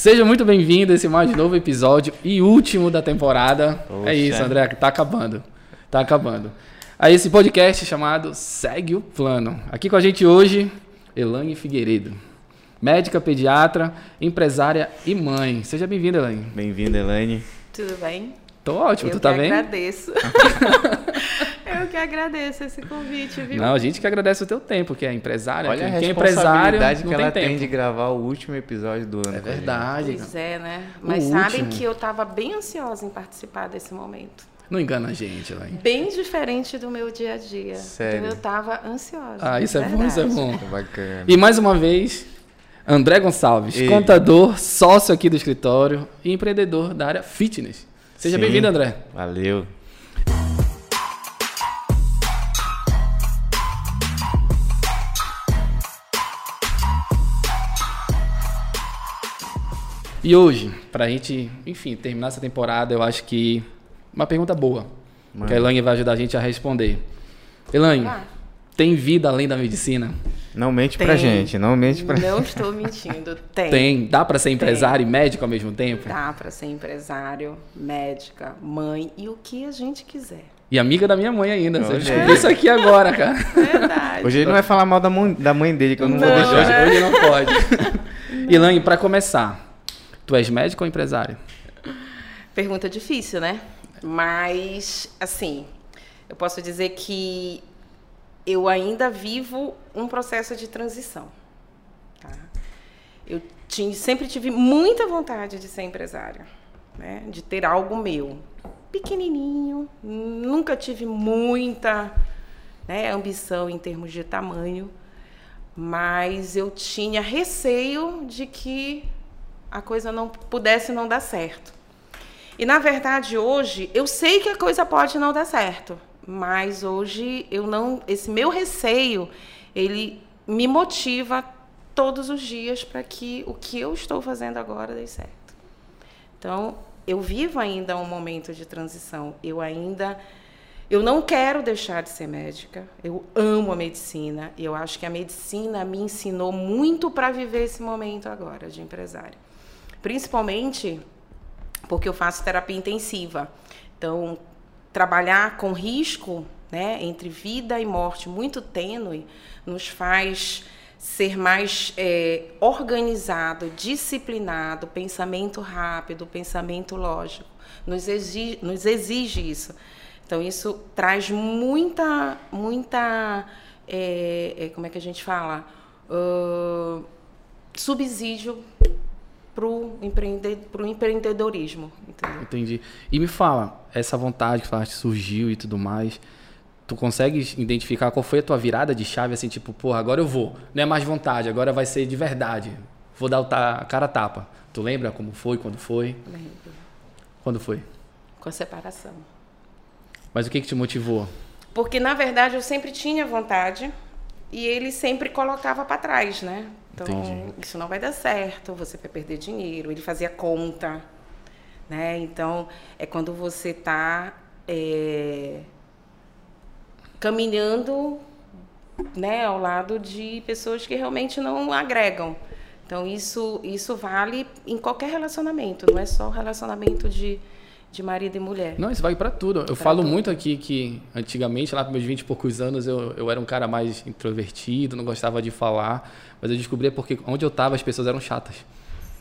Seja muito bem-vindo a esse mais novo episódio e último da temporada. Poxa. É isso, André, tá acabando. Tá acabando. A esse podcast chamado Segue o Plano. Aqui com a gente hoje, Elaine Figueiredo. Médica, pediatra, empresária e mãe. Seja bem-vinda, Elaine. Bem-vinda, Elaine. Tudo bem? Tô ótimo, eu tu tá bem? agradeço. eu que agradeço esse convite, viu? Não, a gente que agradece o teu tempo, que é empresária. Olha a quem, quem é responsabilidade não que tem ela tempo. tem de gravar o último episódio do ano. É a verdade. Pois é, né? Mas O sabem último. que eu tava bem ansiosa em participar desse momento. Não engana a gente, Elaine. Bem diferente do meu dia a dia. Sério? Então eu tava ansiosa. Ah, isso é bom, isso é bom. Que bacana. E mais uma vez, André Gonçalves, Ele. contador, sócio aqui do escritório e empreendedor da área fitness. Seja bem-vindo, André. Valeu. E hoje, pra gente, enfim, terminar essa temporada, eu acho que uma pergunta boa, Manda. que a Elaine vai ajudar a gente a responder. Elaine, Ah. tem vida além da medicina? Não mente Tem. pra gente, não mente pra Não estou mentindo. Tem. Tem. Dá pra ser empresário e médico ao mesmo tempo? Dá para ser empresário, médica, mãe e o que a gente quiser. E amiga da minha mãe ainda. Você descobriu isso aqui agora, cara. Verdade. Hoje ele não vai falar mal da mãe, da mãe dele, que eu não, vou Não, Hoje, deixar. hoje não pode. Elaine, pra começar, tu és médico ou empresário? Pergunta difícil, né? Mas, assim, eu posso dizer que eu ainda vivo um processo de transição. tá? Eu ti- sempre tive muita vontade de ser empresária, né? de ter algo meu. Pequenininho, nunca tive muita né, ambição em termos de tamanho, mas eu tinha receio de que a coisa não pudesse não dar certo. E na verdade hoje eu sei que a coisa pode não dar certo, mas hoje eu não, esse meu receio, ele me motiva todos os dias para que o que eu estou fazendo agora dê certo. Então, eu vivo ainda um momento de transição. Eu ainda eu não quero deixar de ser médica. Eu amo a medicina. Eu acho que a medicina me ensinou muito para viver esse momento agora de empresária. Principalmente porque eu faço terapia intensiva. Então, trabalhar com risco, né, entre vida e morte muito tênue, nos faz ser mais é, organizado, disciplinado, pensamento rápido, pensamento lógico. Nos exige, nos exige isso. Então, isso traz muita, muita, é, como é que a gente fala? Ah, subsídio para o empreende, empreendedorismo. Entendeu? Entendi. E me fala, essa vontade que falaste surgiu e tudo mais, tu consegues identificar qual foi a tua virada de chave, assim, tipo, porra, agora eu vou. Não é mais vontade, agora vai ser de verdade. Vou dar a cara a tapa. Tu lembra como foi, quando foi? Lembro. Quando foi? Com a separação. Mas o que que te motivou? Porque, na verdade, eu sempre tinha vontade e ele sempre colocava para trás, né? Então, Entendi. isso não vai dar certo, você vai perder dinheiro. Ele fazia conta, né? Então, é quando você está caminhando né, ao lado de pessoas que realmente não agregam. Então, isso, isso vale em qualquer relacionamento, não é só o relacionamento de, de marido e mulher. Não, isso vai pra tudo. Eu Pra falo tudo. muito aqui que antigamente, lá para meus 20 e poucos anos, eu, eu era um cara mais introvertido, não gostava de falar, mas eu descobri porque onde eu tava as pessoas eram chatas.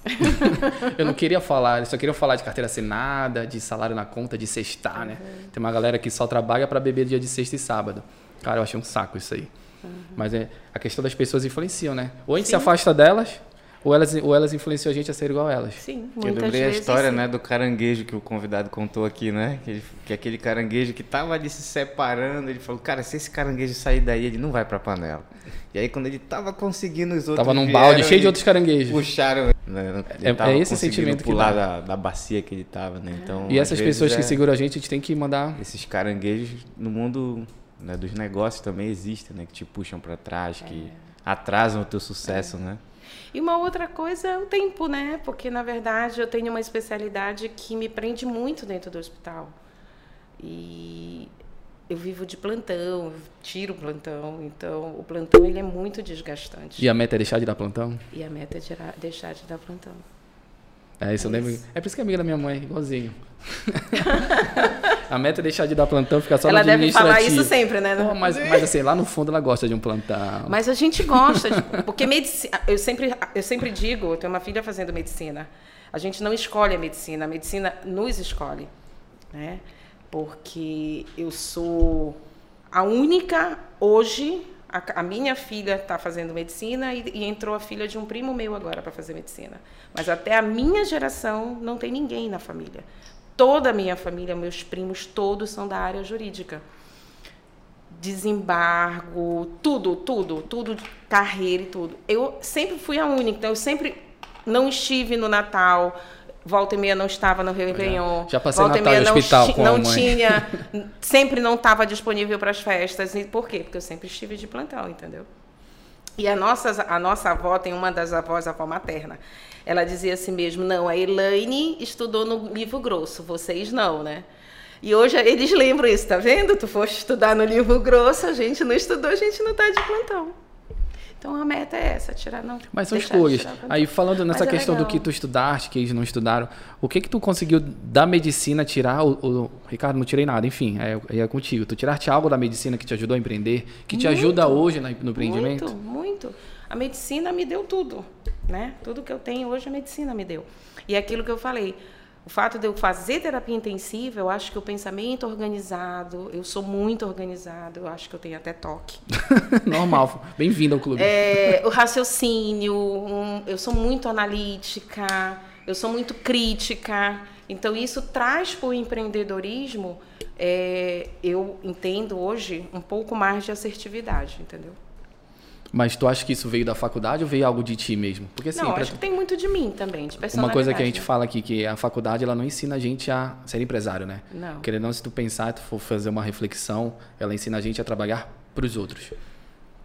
eu não queria falar, eles só queriam falar de carteira assinada, de salário na conta, de sextar, né? Tem uma galera que só trabalha para beber dia de sexta e sábado. Cara, eu achei um saco isso aí. Mas é, a questão das pessoas influenciam, né? Ou a gente se Sim. afasta delas, ou elas, ou elas influenciam a gente a ser igual a elas. Sim, Eu muitas lembrei a vezes. história, sim. né, do caranguejo que o convidado contou aqui, né? Que, ele- que aquele caranguejo que tava ali se separando, ele falou, cara, se esse caranguejo sair daí, ele não vai pra panela. E aí quando ele tava conseguindo os outros Tava num vieram balde cheio e de outros caranguejos. Puxaram. Né? Ele É- tava é esse sentimento que pular dá. da, da bacia que ele tava, né? Então, E essas pessoas que é- seguram a gente, a gente tem que mandar Esses caranguejos no mundo né, dos negócios também existem, né? Que te puxam pra trás, que atrasam o teu sucesso, né? E uma outra coisa é o tempo, né? Porque, na verdade, eu tenho uma especialidade que me prende muito dentro do hospital. E eu vivo de plantão, tiro plantão, então o plantão ele é muito desgastante. E a meta é deixar de dar plantão? E a meta é deixar de dar plantão. É, isso eu lembro. É por isso que é amiga da minha mãe, igualzinho. a meta é deixar de dar plantão, ficar só ela no deve falar administrativo. isso sempre, né? Pô, mas, mas assim, lá no fundo ela gosta de um plantão. Mas a gente gosta, de, porque medicina. Eu sempre, eu sempre digo, eu tenho uma filha fazendo medicina. A gente não escolhe a medicina, a medicina nos escolhe. Né? Porque eu sou a única hoje. A, a minha filha está fazendo medicina e, e entrou a filha de um primo meu agora para fazer medicina. Mas até a minha geração não tem ninguém na família. Toda a minha família, meus primos, todos são da área jurídica desembargo, tudo, tudo, tudo, carreira e tudo. Eu sempre fui a única, então eu sempre não estive no Natal, volta e meia não estava no Réveillon. Já passei volta Natal e meia no não, hospital ti- com a não tinha, sempre não estava disponível para as festas. E por quê? Porque eu sempre estive de plantão, entendeu? E a nossa, a nossa avó, tem uma das avós, a avó materna, ela dizia assim mesmo, não, a Elaine estudou no livro grosso, vocês não, né? E hoje eles lembram isso, tá vendo? Tu foste estudar no livro grosso, a gente não estudou, a gente não tá de plantão. Então a meta é essa, tirar não. Mas são escolhas. Aí falando nessa Mas é questão do legal. que tu estudaste, que eles não estudaram, o que que tu conseguiu da medicina tirar? O, o- Ricardo, não tirei nada, enfim, é, é contigo. Tu tiraste algo da medicina que te ajudou a empreender, que te ajuda hoje no empreendimento? Muito, muito. A medicina me deu tudo, né? Tudo que eu tenho hoje a medicina me deu. E é aquilo que eu falei, o fato de eu fazer terapia intensiva, eu acho que o pensamento organizado, eu sou muito organizado, eu acho que eu tenho até toque. Normal. Bem-vindo ao clube. É, o raciocínio, um, eu sou muito analítica, eu sou muito crítica. Então, isso traz para o empreendedorismo, é, eu entendo hoje, um pouco mais de assertividade, entendeu? Mas tu acha que isso veio da faculdade ou veio algo de ti mesmo? Porque assim, não, pra- acho que tem muito de mim também, de personalidade. uma coisa que a gente né? fala aqui, que a faculdade ela não ensina a gente a ser empresário, né? Não. Querendo não, se tu pensar, tu for fazer uma reflexão, ela ensina a gente a trabalhar para os outros.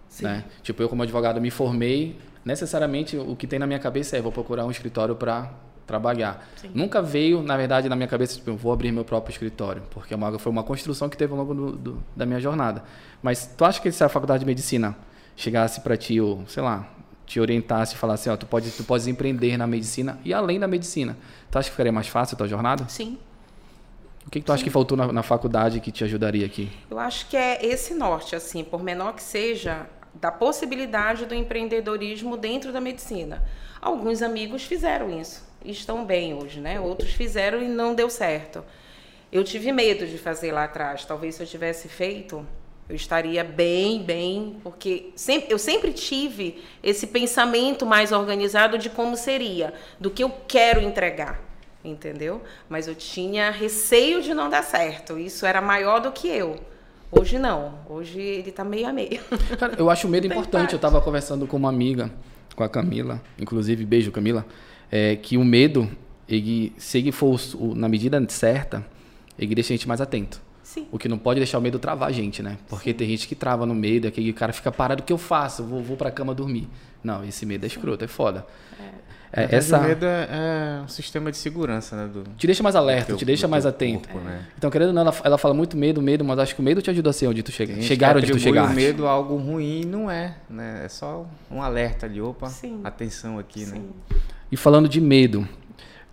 Sim. Né? Tipo, eu como advogado me formei, necessariamente o que tem na minha cabeça é vou procurar um escritório para trabalhar. Sim. Nunca veio, na verdade, na minha cabeça, tipo, eu vou abrir meu próprio escritório, porque é uma, foi uma construção que teve ao longo do, do- da minha jornada. Mas tu acha que se a faculdade de medicina chegasse para ti, ou sei lá, te orientasse e falasse, ó, tu pode, tu podes empreender na medicina e além da medicina, tu acha que ficaria mais fácil a tua jornada? Sim. O que, que tu acha que faltou na, na faculdade que te ajudaria aqui? Eu acho que é esse norte, assim, por menor que seja, da possibilidade do empreendedorismo dentro da medicina. Alguns amigos fizeram isso e estão bem hoje, né? Outros fizeram e não deu certo. Eu tive medo de fazer lá atrás. Talvez se eu tivesse feito, eu estaria bem, bem, porque sempre, eu sempre tive esse pensamento mais organizado de como seria, do que eu quero entregar, entendeu? Mas eu tinha receio de não dar certo. Isso era maior do que eu. Hoje não. Hoje ele tá meio a meio. Cara, eu acho o medo importante. parte. Eu estava conversando com uma amiga, com a Camila, inclusive, beijo, Camila, é, que o medo, ele, se ele for o- na medida certa, ele deixa a gente mais atento. Sim. O que não pode deixar o medo travar a gente, né? Porque tem gente que trava no medo, aquele cara fica parado, o que eu faço? Vou, vou pra cama dormir. Não, esse medo é escroto, é foda. É, verdade, essa O medo é, é um sistema de segurança, né? Do, te deixa mais alerta, teu- te deixa mais atento. corpo, né? Então, querendo ou não, ela, ela fala muito medo, medo, mas acho que o medo te ajuda a ser onde tu chega. Chegar onde tu chegaste. o medo a algo ruim não é, né? É só um alerta ali, opa, Sim. atenção aqui, né? Sim. E falando de medo,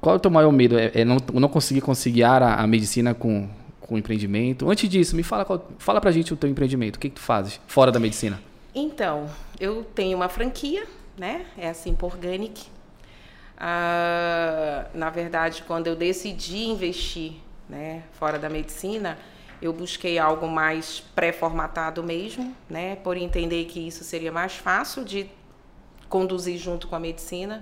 qual é o teu maior medo? É, é não, não conseguir conciliar a, a medicina com, com o empreendimento? Antes disso, me fala, qual, fala pra gente o teu empreendimento. O que, que tu fazes fora da medicina? Então, eu tenho uma franquia, né? É a Simpa Organic. Ah, na verdade, quando eu decidi investir né, fora da medicina, eu busquei algo mais pré-formatado mesmo, né? Por entender que isso seria mais fácil de conduzir junto com a medicina.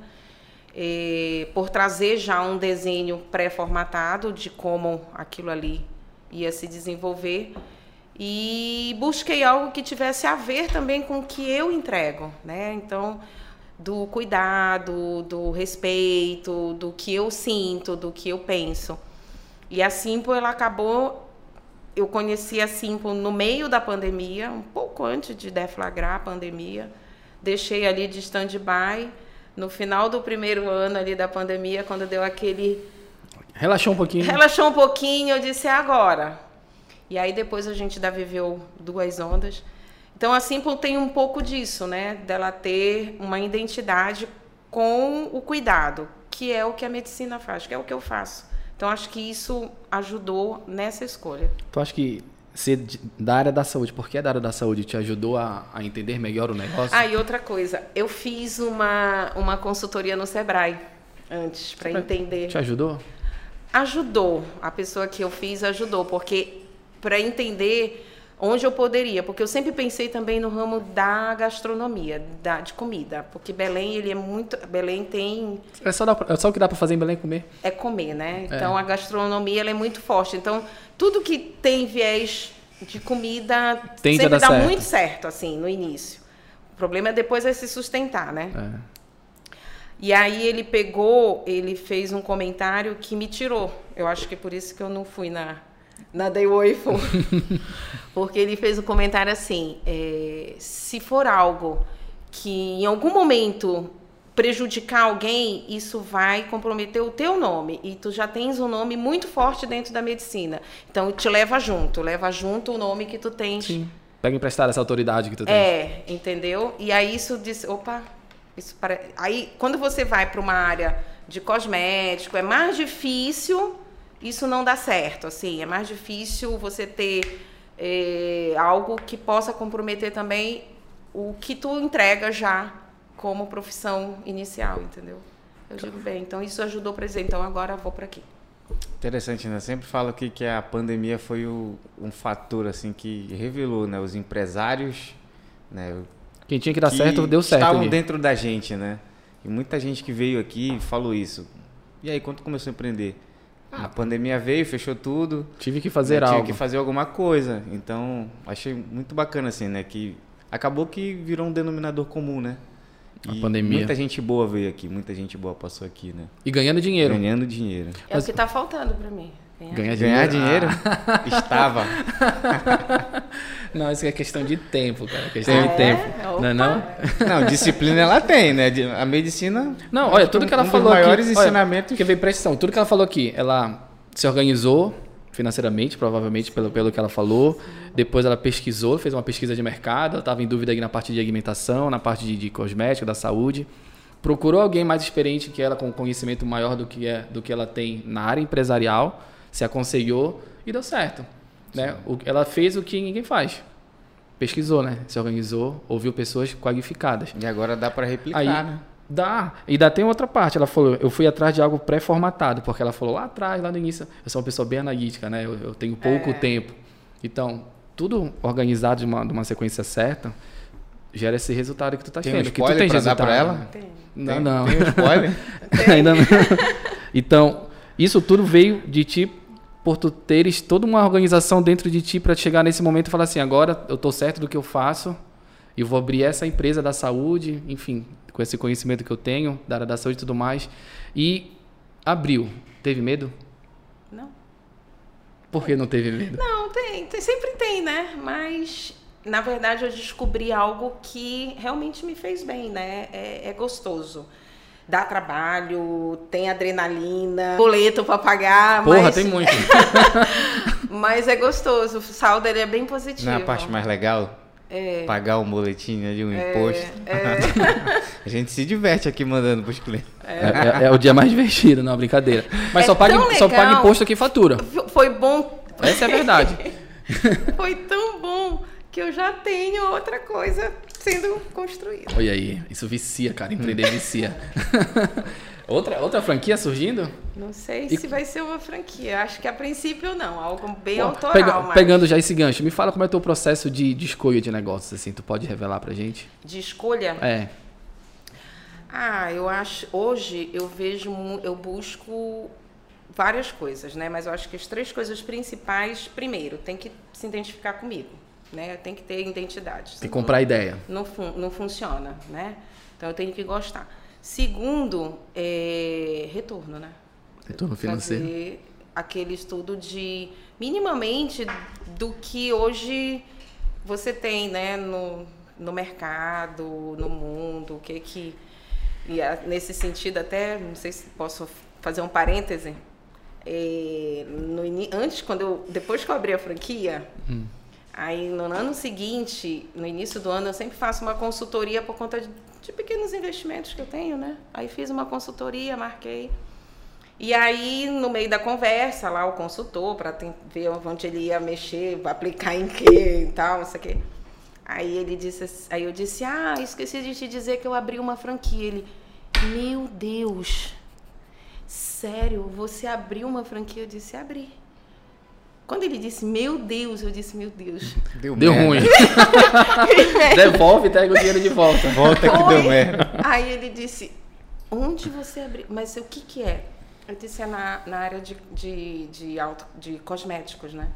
Eh, por trazer já um desenho pré-formatado de como aquilo ali ia se desenvolver e busquei algo que tivesse a ver também com o que eu entrego, né? Então, do cuidado, do respeito, do que eu sinto, do que eu penso. E a Simpo, ela acabou eu conheci a Simpo no meio da pandemia, um pouco antes de deflagrar a pandemia. Deixei ali de stand-by. No final do primeiro ano ali da pandemia, quando deu aquele Relaxou um pouquinho. Relaxou um pouquinho, eu disse, é agora. E aí depois a gente ainda viveu duas ondas. Então a Simple tem um pouco disso, né? Dela ter uma identidade com o cuidado, que é o que a medicina faz, que é o que eu faço. Então acho que isso ajudou nessa escolha. Tu acha que ser da área da saúde, por que da área da saúde te ajudou a, a entender melhor o negócio? Ah, e outra coisa, eu fiz uma, uma consultoria no Sebrae antes, para entender. Te ajudou? Ajudou. A pessoa que eu fiz ajudou, porque para entender onde eu poderia, porque eu sempre pensei também no ramo da gastronomia, da, de comida, porque Belém ele é muito, Belém tem é só, dá, é só o que dá para fazer em Belém comer. É comer, né? É. Então é. a gastronomia ela é muito forte. Então tudo que tem viés de comida Tende sempre dá certo. muito certo assim no início. O problema é depois é se sustentar, né? É. E aí ele pegou, ele fez um comentário que me tirou. Eu acho que é por isso que eu não fui na na Day Wayful. Porque ele fez um comentário assim: é, se for algo que em algum momento prejudicar alguém, isso vai comprometer o teu nome. E tu já tens um nome muito forte dentro da medicina. Então te leva junto, leva junto o nome que tu tens. Sim. Pega emprestar essa autoridade que tu tens. É, entendeu? E aí isso diz, opa, isso para... aí quando você vai para uma área de cosmético, é mais difícil isso não dá certo. Assim, é mais difícil você ter é, algo que possa comprometer também o que tu entrega já como profissão inicial, entendeu? Eu digo bem, então isso ajudou para dizer, então agora vou para aqui. Interessante, né? Sempre falo aqui que a pandemia foi o, um fator assim que revelou, né, os empresários, né, quem tinha que dar que certo deu certo. Estavam ali. dentro da gente, né? E muita gente que veio aqui falou isso. E aí, quando começou a empreender? A pandemia veio, fechou tudo. Tive que fazer algo. Tive que fazer alguma coisa. Então, achei muito bacana, assim, né? Que acabou que virou um denominador comum, né? E a pandemia. Muita gente boa veio aqui, muita gente boa passou aqui, né? E ganhando dinheiro. Ganhando dinheiro. É Mas... o que está faltando para mim. Ganhar, Ganhar dinheiro. Ah. Estava. Não, isso é questão de tempo, cara. É questão ah, de é? tempo. Não é não? Não, disciplina ela tem, né? A medicina. Não, olha, tudo que ela um falou dos maiores aqui, ensinamentos. que veio pressão. Tudo que ela falou aqui, ela se organizou financeiramente, provavelmente, pelo, pelo que ela falou. Depois ela pesquisou, fez uma pesquisa de mercado, ela estava em dúvida aí na parte de alimentação, na parte de, de cosmético, da saúde. Procurou alguém mais experiente que ela, com conhecimento maior do que, é, do que ela tem na área empresarial, se aconselhou e deu certo. Né? O, ela fez o que ninguém faz. Pesquisou, né? Se organizou, ouviu pessoas qualificadas. E agora dá para replicar, Aí, né? Dá. E ainda tem outra parte. Ela falou, eu fui atrás de algo pré-formatado, porque ela falou lá atrás, lá no início, eu sou uma pessoa bem analítica, né? Eu, eu tenho pouco é. tempo. Então, tudo organizado de uma, de uma sequência certa gera esse resultado que tu tá tem tendo. Um que tu tem resultado para ela? Né? Tem. Não, tem, não. Tem um spoiler? ainda não. Então, isso tudo veio de ti por tu teres toda uma organização dentro de ti para chegar nesse momento e falar assim, agora eu estou certo do que eu faço e vou abrir essa empresa da saúde, enfim, com esse conhecimento que eu tenho da área da saúde e tudo mais. E abriu. Teve medo? Não. Por que não teve medo? Não, tem, tem sempre tem, né? Mas na verdade eu descobri algo que realmente me fez bem, né? É, é gostoso dá trabalho, tem adrenalina, boleto para pagar. Porra, mas... tem muito. mas é gostoso, o saldo ele é bem positivo. Não é a parte mais legal? É. Pagar um boletim ali, um é, imposto. É. a gente se diverte aqui mandando pros clientes. É, é, é o dia mais divertido, não, brincadeira. Mas só, paga, só paga imposto aqui fatura. Foi bom. Essa é a verdade. Foi tão bom que eu já tenho outra coisa sendo construída. Olha aí, isso vicia, cara, empreender vicia. outra, outra franquia surgindo? Não sei e... se vai ser uma franquia, acho que a princípio não, algo bem autoral. Pega, mas... Pegando já esse gancho, me fala como é o teu processo de, de escolha de negócios, assim, tu pode revelar pra gente? De escolha? É. Ah, eu acho, hoje eu vejo, eu busco várias coisas, né? Mas eu acho que as três coisas principais, primeiro, tem que se identificar comigo né? Tem que ter identidade. Tem que comprar não, ideia. Não, não funciona, né? Então eu tenho que gostar. Segundo, é retorno, né? Retorno financeiro. Fazer aquele estudo de minimamente do que hoje você tem, né, no, no mercado, no mundo, o que que e nesse sentido até não sei se posso fazer um parêntese. É, no, antes quando eu depois que eu abri a franquia, hum Aí no ano seguinte, no início do ano, eu sempre faço uma consultoria por conta de, de pequenos investimentos que eu tenho, né? Aí fiz uma consultoria, marquei. E aí, no meio da conversa, lá o consultor, para ver onde ele ia mexer, aplicar em quê e tal, não sei o quê. Aí ele disse, aí eu disse, ah, esqueci de te dizer que eu abri uma franquia. Ele, meu Deus, sério, você abriu uma franquia? Eu disse, abri. Quando ele disse, meu Deus, eu disse, meu Deus. Deu, deu ruim. Devolve e pega o dinheiro de volta. Volta que deu merda. Aí ele disse, onde você abriu? Mas o que que é? Eu disse, é na, na área de, de, de, auto, de cosméticos, né?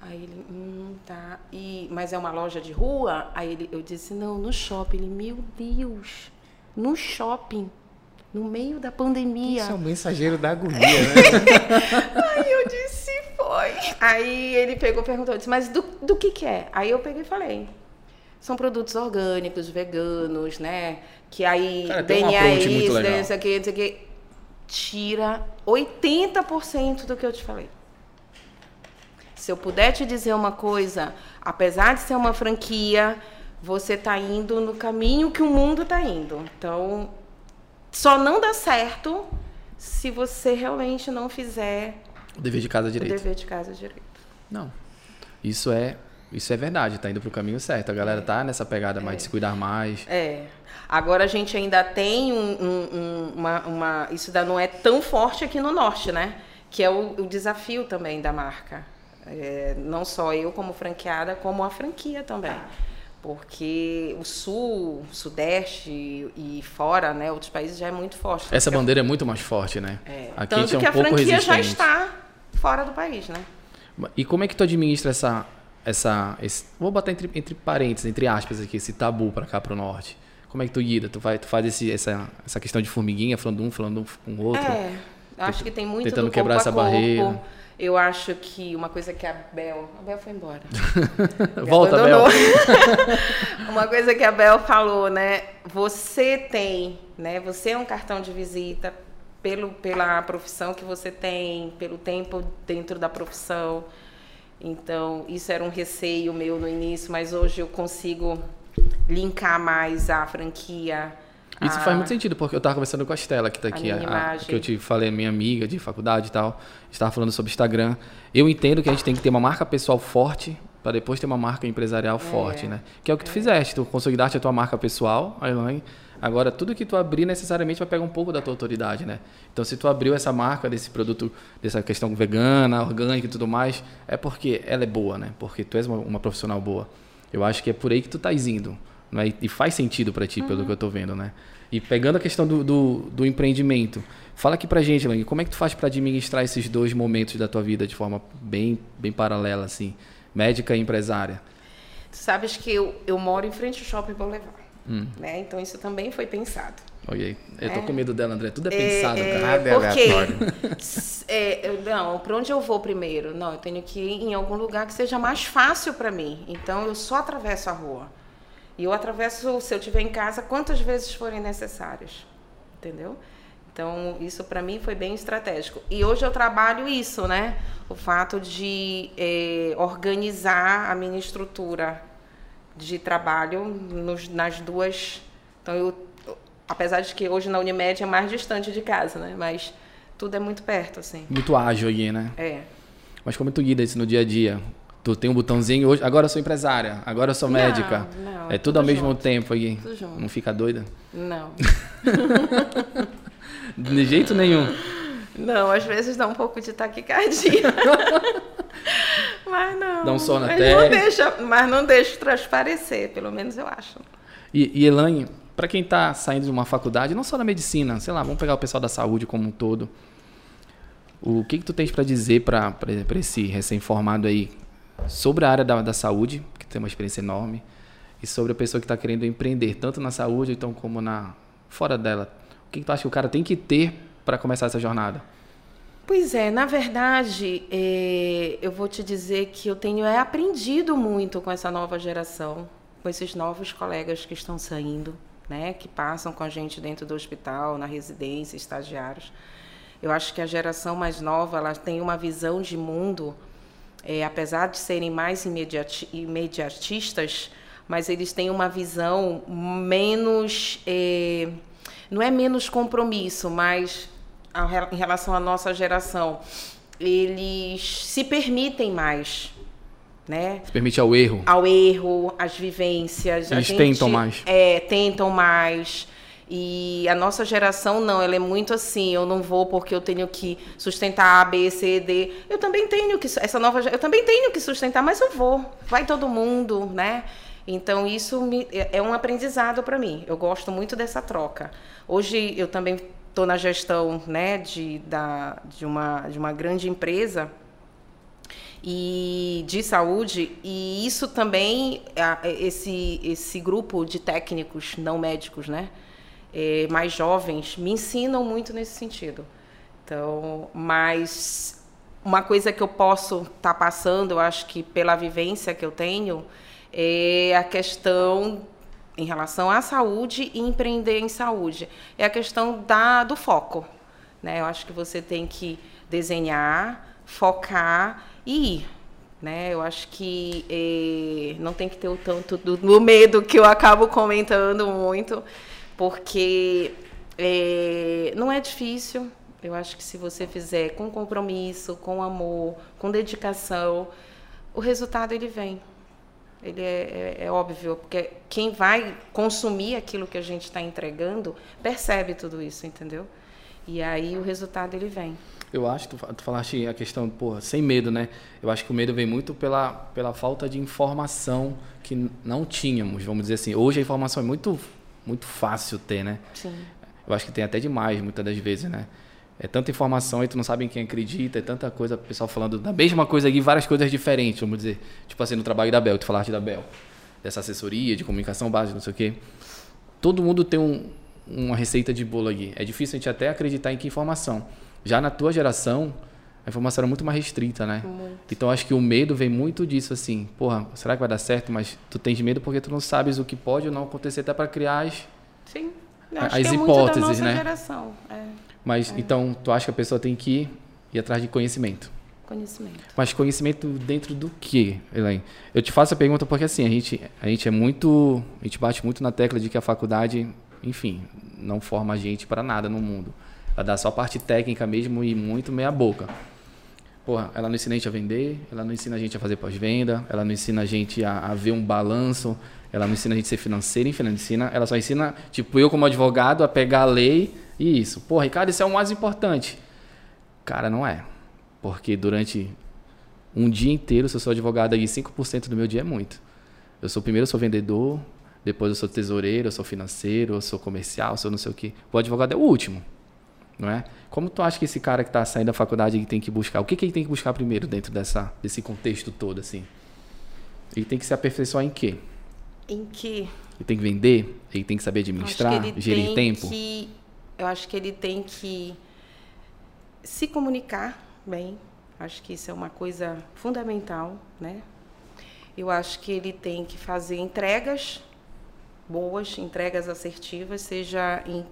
Aí ele, hum, tá. E, mas é uma loja de rua? Aí ele, eu disse, não, no shopping. Ele, meu Deus, no shopping, no meio da pandemia. Isso é o mensageiro da agonia, né? Aí eu disse. Aí ele pegou e perguntou, disse, mas do, do que que é? Aí eu peguei e falei, são produtos orgânicos, veganos, né? Que aí, Cara, DNA isso, isso aqui, isso aqui tira 80% do que eu te falei. Se eu puder te dizer uma coisa, apesar de ser uma franquia, você está indo no caminho que o mundo está indo. Então, só não dá certo se você realmente não fizer o dever de casa direito. O dever de casa direito. Não. Isso é isso é verdade, tá indo pro caminho certo. A galera tá nessa pegada é. mais de se cuidar mais. É. Agora a gente ainda tem um, um, uma, uma, Isso ainda não é tão forte aqui no norte, né? Que é o, o desafio também da marca. É, não só eu como franqueada, como a franquia também. Porque o sul, sudeste e fora, né, outros países já é muito forte. Essa bandeira é muito mais forte, né? É. Aqui Tanto é um que a franquia resistente. já está fora do país, né? E como é que tu administra essa, essa, esse, vou botar entre, entre parênteses, entre aspas aqui, esse tabu para cá para o norte? Como é que tu guida? Tu, vai, tu faz esse, essa, essa questão de formiguinha, falando um, falando um com o outro? É, acho que tem muito Tentando quebrar essa corpo. barreira. Eu acho que uma coisa que a Bel... A Bel foi embora. Volta, Bel. uma coisa que a Bel falou, né? Você tem, né? Você é um cartão de visita pelo, pela profissão que você tem, pelo tempo dentro da profissão. Então, isso era um receio meu no início, mas hoje eu consigo linkar mais a franquia. Isso a, faz muito sentido, porque eu estava conversando com a Estela, que está aqui, a, a, que eu te falei, minha amiga de faculdade e tal, estava falando sobre Instagram. Eu entendo que a gente tem que ter uma marca pessoal forte para depois ter uma marca empresarial é, forte, né? Que é o que tu é. fizeste, tu consolidaste a tua marca pessoal, a Elaine, Agora, tudo que tu abrir necessariamente vai pegar um pouco da tua autoridade, né? Então, se tu abriu essa marca desse produto, dessa questão vegana, orgânica e tudo mais, é porque ela é boa, né? Porque tu és uma, uma profissional boa. Eu acho que é por aí que tu estás indo. Né? E faz sentido para ti, uhum. pelo que eu estou vendo, né? E pegando a questão do, do, do, empreendimento, fala aqui pra gente, Lang, como é que tu faz para administrar esses dois momentos da tua vida de forma bem, bem paralela, assim, médica e empresária? Tu sabes que eu, eu moro em frente ao Shopping Boulevard, hum. né? Então isso também foi pensado. Ok. Eu tô é. com medo dela, André. Tudo é, é pensado, é, cara. É, porque, é, eu, não, para onde eu vou primeiro? Não, eu tenho que ir em algum lugar que seja mais fácil para mim. Então eu só atravesso a rua. E eu atravesso, se eu estiver em casa, quantas vezes forem necessárias. Entendeu? Então, isso para mim foi bem estratégico. E hoje eu trabalho isso, né? O fato de eh, organizar a minha estrutura de trabalho nos, nas duas. Então, eu, apesar de que hoje na Unimed é mais distante de casa, né? Mas tudo é muito perto, assim. Muito ágil aí, né? É. Mas como tu guida isso no dia a dia? Tu tem um botãozinho hoje, agora eu sou empresária, agora eu sou médica. Não, é tudo, tudo ao mesmo junto. tempo aí. Tudo junto. Não fica doida? Não. De jeito nenhum. Não, às vezes dá um pouco de taquicardia. mas não. Dá um sono mas até. Não deixa, mas não deixa transparecer, pelo menos eu acho. E, e Elaine, para quem está saindo de uma faculdade, não só da medicina, sei lá, vamos pegar o pessoal da saúde como um todo. O que, que tu tens para dizer para esse recém-formado aí sobre a área da, da saúde, que tem uma experiência enorme, e sobre a pessoa que está querendo empreender, tanto na saúde então como na fora dela. O que, que tu acha que o cara tem que ter para começar essa jornada? Pois é, na verdade, é, eu vou te dizer que eu tenho é, aprendido muito com essa nova geração, com esses novos colegas que estão saindo, né, que passam com a gente dentro do hospital, na residência, estagiários. Eu acho que a geração mais nova ela tem uma visão de mundo é, apesar de serem mais imediati imediatistas, mas eles têm uma visão menos. É, não é menos compromisso, mas em relação à nossa geração, eles se permitem mais. Né? Se permite ao erro. Ao erro, às vivências. Eles gente, tentam mais. É, tentam mais. E a nossa geração não, ela é muito assim, eu não vou porque eu tenho que sustentar A, B, C, D. Eu também tenho que essa nova, eu também tenho que sustentar, mas eu vou. Vai todo mundo, né? Então isso me, é, é um aprendizado para mim. Eu gosto muito dessa troca. Hoje eu também estou na gestão, né, de, da, de uma de uma grande empresa e de saúde e isso também esse esse grupo de técnicos não médicos, né? é, mais jovens me ensinam muito nesse sentido. Então, mas uma coisa que eu posso estar tá passando, eu acho que pela vivência que eu tenho, é a questão em relação à saúde e empreender em saúde. É a questão da, do foco. Né? Eu acho que você tem que desenhar, focar e ir. Né? Eu acho que é, não tem que ter o tanto do, do medo que eu acabo comentando muito porque é, não é difícil. Eu acho que se você fizer com compromisso, com amor, com dedicação, o resultado ele vem. Ele é, é, é óbvio, porque quem vai consumir aquilo que a gente está entregando percebe tudo isso, entendeu? E aí o resultado ele vem. Eu acho, tu, tu falaste a questão, porra, sem medo, né? Eu acho que o medo vem muito pela, pela falta de informação que não tínhamos, vamos dizer assim. Hoje a informação é muito muito fácil ter, né? Sim. Eu acho que tem até demais, muitas das vezes, né? É tanta informação e tu não sabe em quem acredita, é tanta coisa, o pessoal falando da mesma coisa aqui, várias coisas diferentes, vamos dizer. Tipo assim, no trabalho da Bel, tu falaste da Bel, dessa assessoria de comunicação básica, não sei o quê. Todo mundo tem um, uma receita de bolo aqui. É difícil a gente até acreditar em que informação. Já na tua geração, a informação era muito mais restrita, né? Muito. Então acho que o medo vem muito disso, assim. Porra, será que vai dar certo? Mas tu tens medo porque tu não sabes o que pode ou não acontecer até para criar as, Sim. Acho as é hipóteses, né? Geração. É. Mas é. então tu acha que a pessoa tem que ir, atrás de conhecimento? Conhecimento. Mas conhecimento dentro do que, Elaine? Eu te faço a pergunta porque assim, a gente, a gente é muito. A gente bate muito na tecla de que a faculdade, enfim, não forma a gente para nada no mundo. Ela dá só parte técnica mesmo e muito meia boca. Porra, ela não ensina a gente a vender, ela não ensina a gente a fazer pós-venda, ela não ensina a gente a, a, ver um balanço, ela não ensina a gente a ser financeiro, enfim, ela ensina, ela só ensina, tipo, eu como advogado, a pegar a lei isso. Porra, Ricardo, isso é o mais importante. Cara, não é. Porque durante um dia inteiro, se eu sou advogado aí, 5% do meu dia é muito. Eu sou primeiro eu sou vendedor, depois eu sou tesoureiro, eu sou financeiro, eu sou comercial, eu sou não sei o quê. O advogado é o último não é? Como tu acha que esse cara que está saindo da faculdade tem que buscar? O que, que ele tem que buscar primeiro dentro dessa, desse contexto todo, assim? Ele tem que se aperfeiçoar em quê? Em quê? Ele tem que vender? Ele tem que saber administrar, que gerir tempo? Que, eu acho que ele tem que se comunicar bem. Acho que isso é uma coisa fundamental, né? Eu acho que ele tem que fazer entregas boas, entregas assertivas, seja em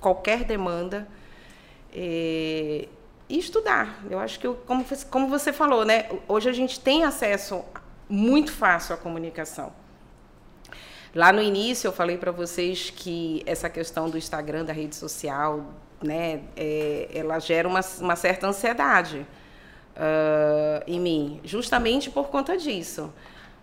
qualquer demanda é, e estudar. Eu acho que, como, como você falou, né, hoje a gente tem acesso muito fácil à comunicação. Lá no início eu falei para vocês que essa questão do Instagram, da rede social, né, é, ela gera uma, uma certa ansiedade uh, em mim, justamente por conta disso.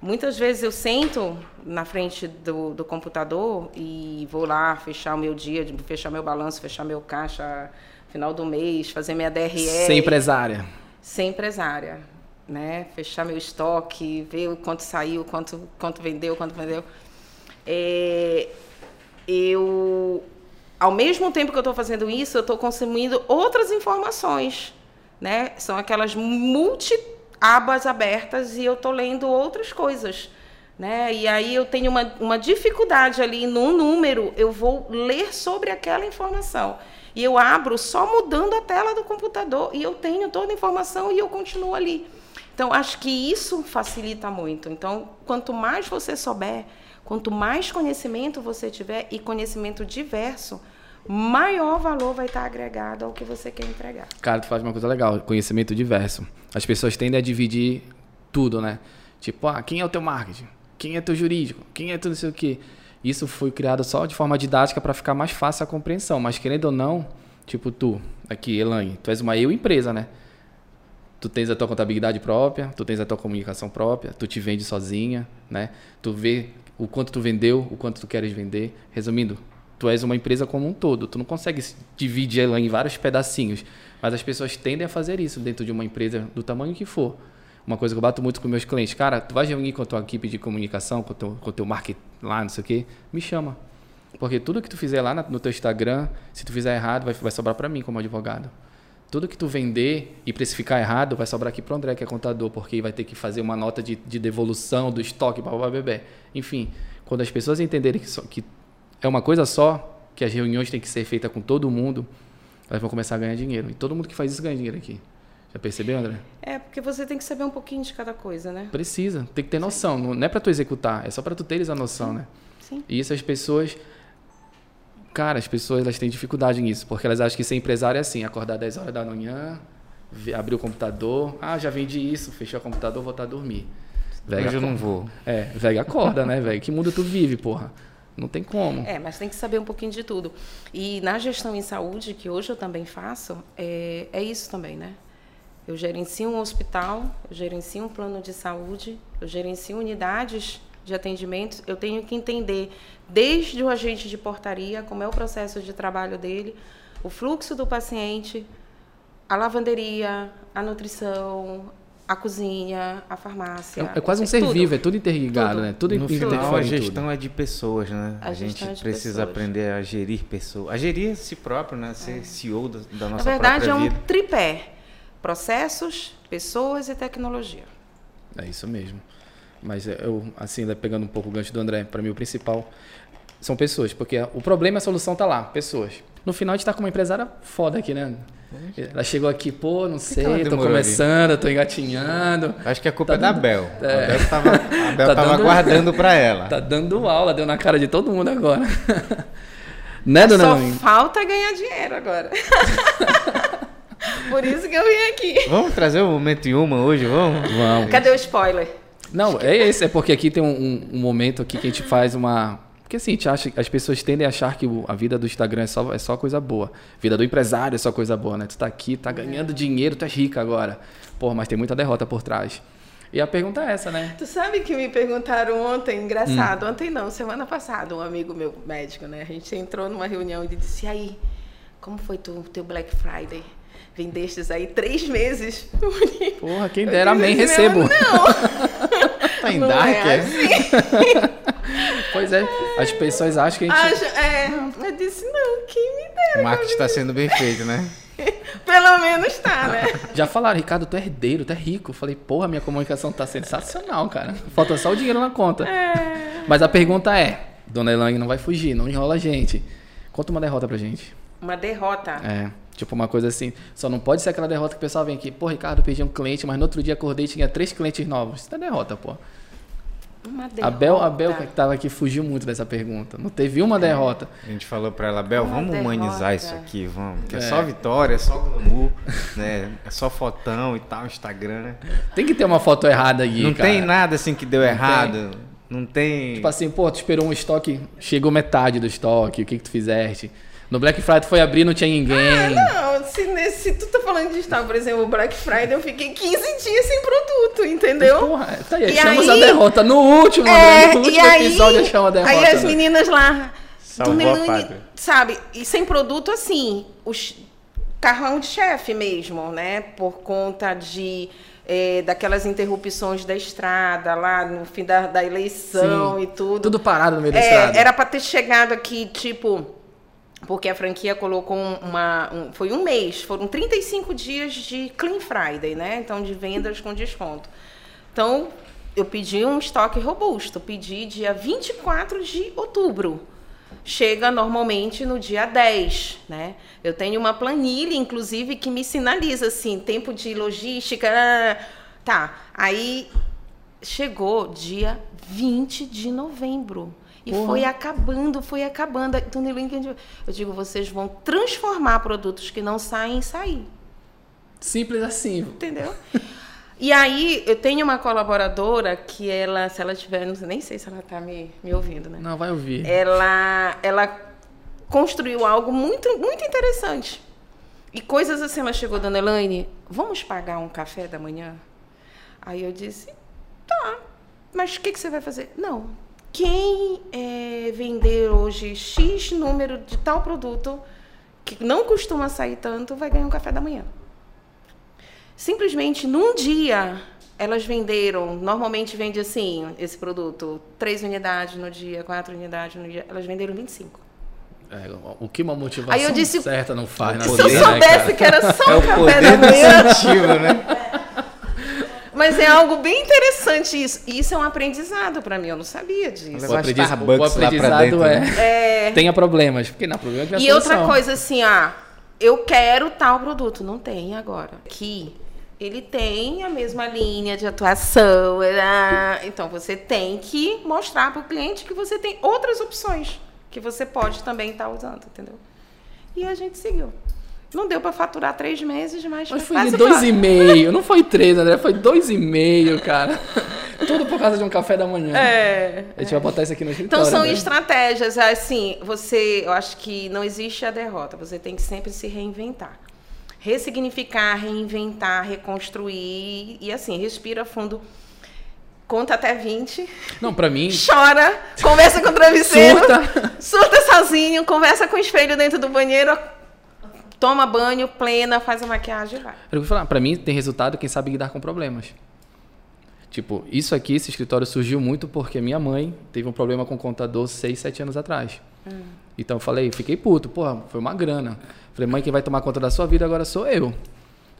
Muitas vezes eu sento na frente do, do computador e vou lá fechar o meu dia, fechar meu balanço, fechar meu caixa, final do mês, fazer minha DRE. Ser empresária. Ser empresária, né? Fechar meu estoque, ver o quanto saiu, quanto, quanto vendeu, quanto vendeu. É, eu, ao mesmo tempo que eu estou fazendo isso, eu estou consumindo outras informações, né? São aquelas multi abas abertas e eu estou lendo outras coisas. Né? E aí eu tenho uma, uma dificuldade ali no número, eu vou ler sobre aquela informação. E eu abro só mudando a tela do computador e eu tenho toda a informação e eu continuo ali. Então, acho que isso facilita muito. Então, quanto mais você souber, quanto mais conhecimento você tiver e conhecimento diverso, maior valor vai estar agregado ao que você quer entregar. Cara, tu faz uma coisa legal, conhecimento diverso. As pessoas tendem a dividir tudo, né? Tipo, ah, quem é o teu marketing? Quem é teu jurídico? Quem é tu não sei o? Isso foi criado só de forma didática para ficar mais fácil a compreensão. Mas querendo ou não, tipo tu, aqui, Elaine, tu és uma eu empresa, né? Tu tens a tua contabilidade própria, tu tens a tua comunicação própria, tu te vende sozinha, né? Tu vê o quanto tu vendeu, o quanto tu queres vender. Resumindo, tu és uma empresa como um todo. Tu não consegue dividir ela em vários pedacinhos. Mas as pessoas tendem a fazer isso dentro de uma empresa do tamanho que for. Uma coisa que eu bato muito com meus clientes, cara, tu vai reunir com a tua equipe de comunicação, com o teu, com teu marketing lá, não sei o quê, me chama. Porque tudo que tu fizer lá no teu Instagram, se tu fizer errado, vai, vai sobrar para mim como advogado. Tudo que tu vender e precificar errado, vai sobrar aqui para o André, que é contador, porque vai ter que fazer uma nota de, de devolução do estoque, para bebê. Enfim, quando as pessoas entenderem que, só, que é uma coisa só, que as reuniões têm que ser feitas com todo mundo, elas vão começar a ganhar dinheiro. E todo mundo que faz isso ganha dinheiro aqui. Já percebeu, André? É, porque você tem que saber um pouquinho de cada coisa, né? Precisa, tem que ter noção. Não é para tu executar, é só para tu teres a noção, Sim. né? Sim. E isso as pessoas. Cara, as pessoas elas têm dificuldade nisso, porque elas acham que ser empresário é assim: acordar 10 horas da manhã, abrir o computador, ah, já vendi isso, fechei o computador, voltar a dormir. Velho, Hoje eu não vou. É, velho, acorda, né, velho? Que mundo tu vive, porra? Não tem como. É, mas tem que saber um pouquinho de tudo. E na gestão em saúde, que hoje eu também faço, é, é isso também, né? Eu gerencio um hospital, eu gerencio um plano de saúde, eu gerencio unidades de atendimento. Eu tenho que entender desde o agente de portaria, como é o processo de trabalho dele, o fluxo do paciente, a lavanderia, a nutrição, a cozinha, a farmácia. É, é quase um ser tudo. vivo, é tudo interligado, Tudo. né? Tudo no final, a gestão tudo. é de pessoas, né? A A, gente é precisa pessoas. aprender a gerir pessoas. A gerir si próprio, né? Ser CEO da, da Na nossa verdade, é um vida. tripé: processos, pessoas e tecnologia. É isso mesmo. Mas eu, assim, pegando um pouco o gancho do André, para mim o principal são pessoas, porque o problema e a solução tá lá, pessoas. No final a gente tá com uma empresária foda aqui, né? Ela chegou aqui, pô, não sei, tô começando, tô engatinhando. Acho que a culpa Tá é da Bel. É. A Bel tava, a Bel Tá tava dando- guardando pra ela. Tá dando aula, deu na cara de todo mundo agora. né, dona Só Elaine? falta ganhar dinheiro agora. Por isso que eu vim aqui. Vamos trazer o momento em uma hoje, vamos? Vamos. Cadê o spoiler? Não, é esse, é porque aqui tem um, um- um momento aqui que a gente faz uma. Porque assim, a gente acha, as pessoas tendem a achar que a vida do Instagram é só, é só coisa boa. A vida do empresário é só coisa boa, né? Tu tá aqui, tá ganhando dinheiro, tu é rica agora. Pô, mas tem muita derrota por trás. E a pergunta é essa, né? Tu sabe que me perguntaram ontem, engraçado, Hum. ontem não, semana passada, um amigo meu médico, né? A gente entrou numa reunião e disse, e aí, como foi tu, teu Black Friday? Vendestes aí três meses? Porra, quem dera, amém, "Meu, recebo. Não, Tá em não Dark, é é? assim. Pois é, as pessoas acham que a gente. Acho- é, eu disse, não, quem me dera. O marketing tá sendo bem feito, né? Pelo menos tá, né? Já falaram, Ricardo, tu é herdeiro, tu é rico. Eu falei, porra, minha comunicação tá sensacional, cara. Falta só o dinheiro na conta. É. Mas a pergunta é: Dona Elaine não vai fugir, não enrola a gente. Conta uma derrota pra gente. Uma derrota. É, tipo uma coisa assim. Só não pode ser aquela derrota que o pessoal vem aqui, pô, Ricardo, perdi um cliente, mas no outro dia acordei e tinha três clientes novos. Isso é derrota, pô. Uma derrota. A Bel, a Bel que tava aqui fugiu muito dessa pergunta. Não teve uma derrota. A gente falou pra ela, Bel, Uma vamos humanizar derrota. isso aqui, vamos. Que é, É. só vitória, é só glamour, né? É só fotão e tal, Instagram. né? Tem que ter uma foto errada aí, Não cara. tem nada assim que deu Não errado. Não tem. Tipo assim, pô, tu esperou um estoque, chegou metade do estoque, o que que tu fizeste? No Black Friday tu foi abrir, não tinha ninguém. Não, se, nesse- se tu tá falando de estar, por exemplo, o Black Friday, eu fiquei 15 dias sem produto, entendeu? Porra, tá aí, E achamos aí- a derrota. No último, É, no último e aí, episódio achamos a derrota. aí as né? meninas lá, Salvou Dona a sabe, e sem produto assim, os carrão de chefe mesmo, né? Por conta de eh, daquelas interrupções da estrada lá no fim da, da eleição Sim, e tudo. Tudo parado no meio da É, estrada. era para ter chegado aqui, tipo, porque a franquia colocou um- uma. um- foi um mês, foram 35 dias de Clean Friday, né? Então, de vendas com desconto. Então, eu pedi um estoque robusto, pedi dia 24 de outubro. Chega normalmente no dia 10, né? Eu tenho uma planilha, inclusive, que me sinaliza assim, tempo de logística. ah, Tá. Aí chegou dia 20 de novembro. E Porra. foi acabando, foi acabando. Elaine, Eu digo, vocês vão transformar produtos que não saem em sair. Simples assim. Entendeu? E aí, eu tenho uma colaboradora que ela, se ela tiver, não sei, nem sei se ela está me, me ouvindo, né? Não, vai ouvir. Ela, ela construiu algo muito, muito interessante. E coisas assim, ela chegou, dona Elaine, vamos pagar um café da manhã? Aí eu disse, tá, mas o que, que você vai fazer? Não, quem é, vender hoje X número de tal produto, que não costuma sair tanto, vai ganhar um café da manhã. Simplesmente num dia elas venderam, normalmente vende assim, esse produto, três unidades no dia, quatro unidades no dia, elas venderam 25. É, o que uma motivação disse, certa não faz na Se eu né, soubesse cara? que era só É um o café da manhã, incentivo, né? mas é algo bem interessante isso. E isso é um aprendizado para mim, eu não sabia disso. O, aprendiz- Starbucks o aprendizado dentro, é, né? É, tenha problemas, porque não, problema é é E outra coisa assim, ah, eu quero tal produto, não tem agora. Aqui ele tem a mesma linha de atuação, ah, então você tem que mostrar para o cliente que você tem outras opções que você pode também estar usando, entendeu? E a gente seguiu. Não deu para faturar três meses, mas, Mas foi quase dois e meio, não foi três, André, foi dois e meio, cara. Tudo por causa de um café da manhã. É. A gente vai botar isso aqui no Então escritório. são né? estratégias, assim, você, eu acho que não existe a derrota, você tem que sempre se reinventar. Ressignificar, reinventar, reconstruir e assim, respira fundo, conta até 20, Não, pra mim, chora, conversa com o travesseiro, surta. surta sozinho, conversa com o espelho dentro do banheiro, toma banho, plena, faz a maquiagem e vai. Eu vou falar, pra mim tem resultado quem sabe lidar com problemas. Tipo, isso aqui, esse escritório surgiu muito porque minha mãe teve um problema com o contador 6, 7 anos atrás. Então eu falei, fiquei puto, porra, foi uma grana. Falei, mãe, quem vai tomar conta da sua vida agora sou eu.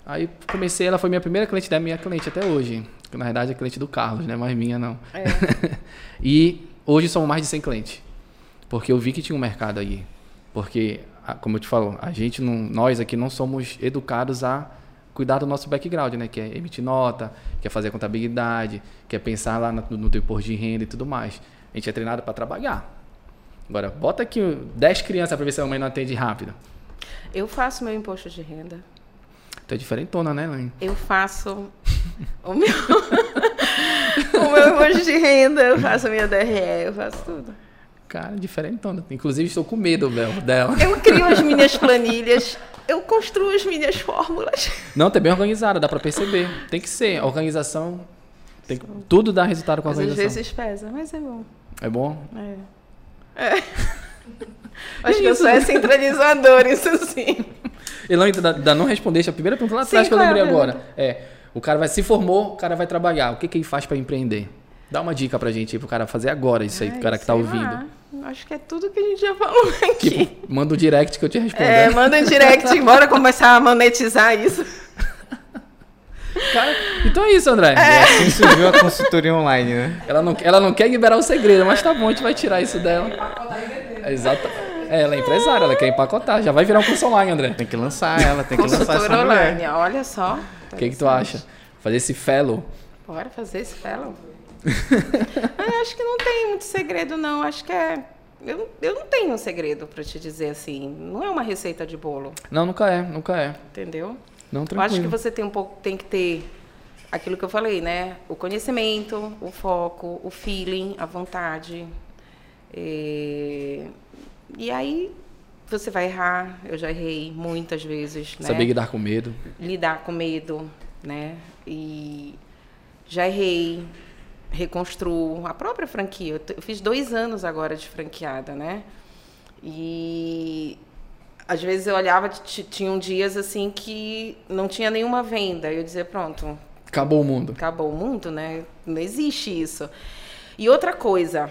Aí comecei, ela foi minha primeira cliente, da minha cliente até hoje. Que na verdade é cliente do Carlos, né? Mas minha não. e hoje somos mais de 100 clientes. Porque eu vi que tinha um mercado aí. Porque, como eu te falo, a gente não, nós aqui não somos educados a cuidar do nosso background, né? Que é emitir nota, que é fazer contabilidade, que é pensar lá no, no teu imposto de renda e tudo mais. A gente é treinado para trabalhar. Agora, bota aqui 10 crianças para ver se a mãe não atende rápido. Eu faço meu imposto de renda. Tu é diferentona, né, Laine? Eu faço o meu, o meu imposto de renda, eu faço a minha DRE, eu faço tudo. Cara, diferentona. Inclusive, estou com medo Bel, dela. Eu crio as minhas planilhas, eu construo as minhas fórmulas. Não, tá bem organizada, dá para perceber. Tem que ser. Organização. Tem que- tudo dá resultado com a Mas às organização. vezes pesa, mas é bom. É bom? É. É. Acho que eu sou é centralizador, isso sim. Elaine, ainda, não respondeste a primeira pergunta lá atrás que eu é lembrei agora. É, o cara vai se formou, o cara vai trabalhar. O que, que ele faz para empreender? Dá uma dica pra gente aí, pro cara fazer agora isso aí, pro cara que tá ouvindo. lá. Acho que é tudo que a gente já falou aqui. Tipo, manda o direct que eu te respondo. é, manda um direct, bora começar a monetizar isso. Cara, então é isso, André. Assim surgiu a consultoria online, né? Ela, não, ela não quer liberar o segredo, mas tá bom, a gente vai tirar isso dela. Exato. É, ela é empresária, ela quer empacotar. Já vai virar um curso online, André. Tem que lançar ela, tem que lançar essa Consultora mulher. online, olha só. O que, que tu acha? Fazer esse fellow. Bora fazer esse fellow. Eu acho que não tem muito segredo, não. Acho que é. Eu, eu não tenho um segredo pra te dizer assim. Não é uma receita de bolo, Não, nunca é, nunca é. entendeu? Não, Eu tranquilo. acho que você tem um pouco, tem que ter aquilo que eu falei, né? O conhecimento, o foco, o feeling, a vontade. E, e aí você vai errar. Eu já errei muitas vezes, né? Saber lidar com medo. lidar com medo, né? E já errei, reconstruo a própria franquia. Eu, fiz dois anos agora de franqueada, né? E às vezes eu olhava, tinham dias assim que não tinha nenhuma venda. Eu dizia, pronto, Acabou o mundo. acabou o mundo, né? Não existe isso. E outra coisa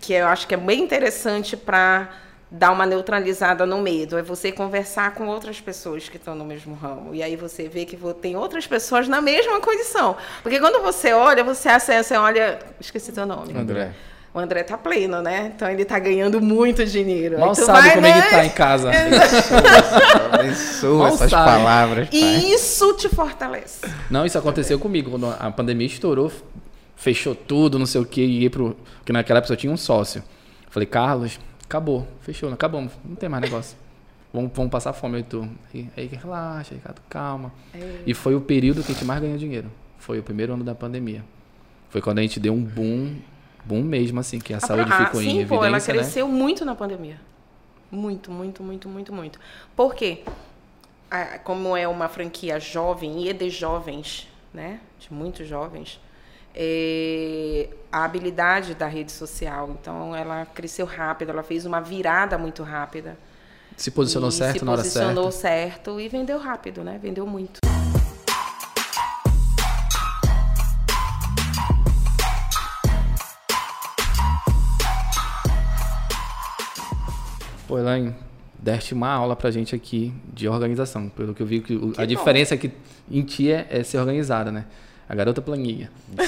que eu acho que é bem interessante para dar uma neutralizada no medo é você conversar com outras pessoas que estão no mesmo ramo. E aí você vê que tem outras pessoas na mesma condição. Porque quando você olha, você acessa, olha, esqueci teu nome. André. O André tá pleno, né? Então ele tá ganhando muito dinheiro. Mal sabe vai, como é né? que tá em casa. Abençoa essas sabe. palavras, pai. E isso te fortalece. Não, isso aconteceu comigo. Quando a pandemia estourou, fechou tudo, não sei o que, e ia pro. Porque naquela época eu tinha um sócio. Falei, Carlos, acabou, fechou, acabamos, não tem mais negócio. Vamos, vamos passar fome, eu e tu. Aí, aí relaxa, Ricardo, calma. E foi o período que a gente mais ganhou dinheiro. Foi o primeiro ano da pandemia. Foi quando a gente deu um boom, boom mesmo, assim, que a, A saúde pro- ah, ficou em sim, evidência, pô, ela né? cresceu muito na pandemia. Muito, muito, muito, muito, muito. Por quê? Como é uma franquia jovem e de jovens, né? De muitos jovens, é, a habilidade da rede social. Então, ela cresceu rápido, ela fez uma virada muito rápida. Se posicionou certo se na hora posicionou certa. certo e vendeu rápido, né? Vendeu muito. Pô, Elaine, deste uma aula pra gente aqui de organização. Pelo que eu vi, que Que a bom. diferença que em ti é, é ser organizada, né? A garota planilha.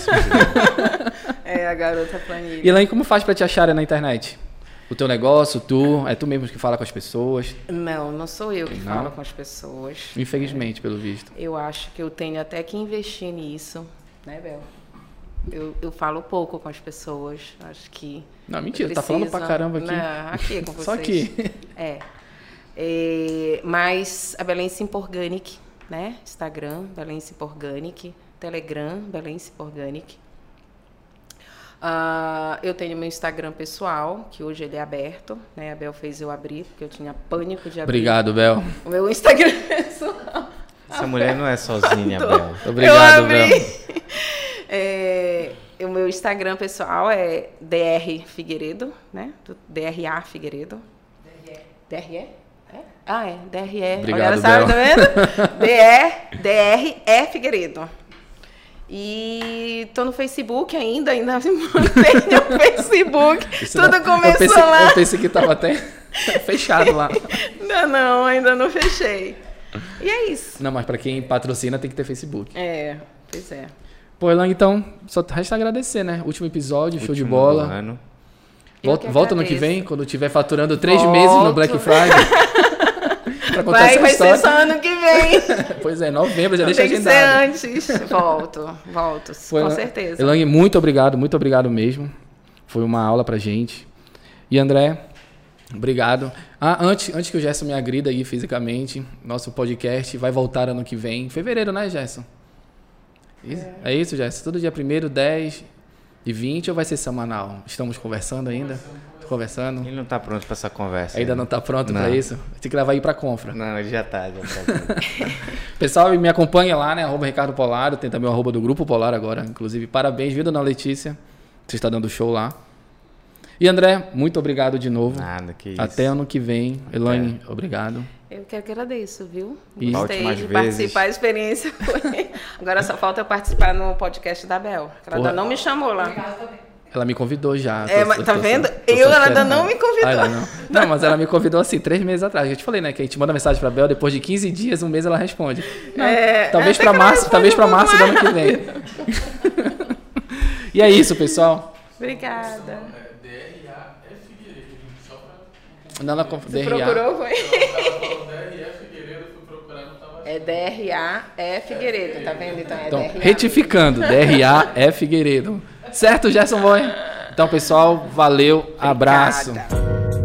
É a garota planilha. E Elaine, como faz pra te acharem na internet? O teu negócio, tu, é tu mesmo que fala com as pessoas? Não, não sou eu que Não? falo com as pessoas. Infelizmente, pelo visto. Eu acho que eu tenho até que investir nisso, né, Bel? Eu, eu falo pouco com as pessoas. Acho que. Não, mentira, tá falando pra caramba aqui. Não, aqui com vocês. Só aqui. É. É, mas a Belém Simpa Organic, né? Instagram, Belém Simpa Organic. Telegram, Belém Simpa Organic. Ah, eu tenho meu Instagram pessoal, que hoje ele é aberto, né? A Bel fez eu abrir, porque eu tinha pânico de abrir. Obrigado, Bel. O meu Instagram pessoal. Essa mulher não é sozinha, Bel. Obrigado, eu abri. Bel. É, o meu Instagram pessoal é DR Figueiredo, né? Do DRA Figueiredo. DRE? É? Ah, é, DRE. Obrigado, Olha, sabe, tá vendo? DR, DRE Figueiredo. E tô no Facebook ainda, ainda mantenho o Facebook. Isso Tudo não- começou eu pensei, lá. Eu pensei que tava até fechado lá. Ainda não, ainda não fechei. E é isso. Não, mas pra quem patrocina tem que ter Facebook. É, pois é. Pô, Elan, então, só resta agradecer, né? Último episódio, show de Último bola. Volta, que volta no que vem, quando tiver faturando três Volto. meses no Black Friday. Pra contar Vai, essa vai história. ser só ano que vem. Pois é, novembro, já Tem deixa que agendado. ser antes. Volto, volto, Pô, com certeza. Elan, muito obrigado, muito obrigado mesmo. Foi uma aula pra gente. E André, obrigado. Ah, antes, antes que o Gerson me agrida aí fisicamente, nosso podcast vai voltar ano que vem. Fevereiro, né, Gerson? Isso? É. isso, Gerson? Todo dia 1 10 e 20 ou vai ser semanal? Estamos conversando ainda? Conversando? Ele não tá pronto pra essa conversa. Ainda não tá pronto Não. pra isso? Tem que levar aí pra Confra. Não, ele já tá, já tá. Pessoal, me acompanha lá, né? Arroba Ricardo Polaro. Tem também o arroba do Grupo Polar agora. Inclusive, parabéns, viu, dona Letícia? Você está dando show lá. E André, muito obrigado de novo. Nada, que isso. Até ano que vem. Elaine, obrigado. Eu que agradeço, viu? E- Gostei de vezes. participar, a experiência foi. Agora só falta eu participar no podcast da Bel. Ela Porra. ainda não me chamou lá. Ela me convidou já. É, Tô- mas tô- tá tô- vendo? tô Eu, ela ainda não me convidou. Ah, ela não. não, mas ela me convidou assim, três meses atrás. Eu te falei, né? Que a gente manda mensagem pra Bel, depois de 15 dias, um mês ela responde. Não, É, talvez pra março, talvez pra março do ano que vem. e é isso, pessoal. Obrigada. Não, ela DRA. procurou, foi? É DRA é Figueiredo, tá vendo? Então é Então, DRA. retificando, DRA é Figueiredo. Certo, Gerson Boy? Então, pessoal, valeu, abraço. Obrigada.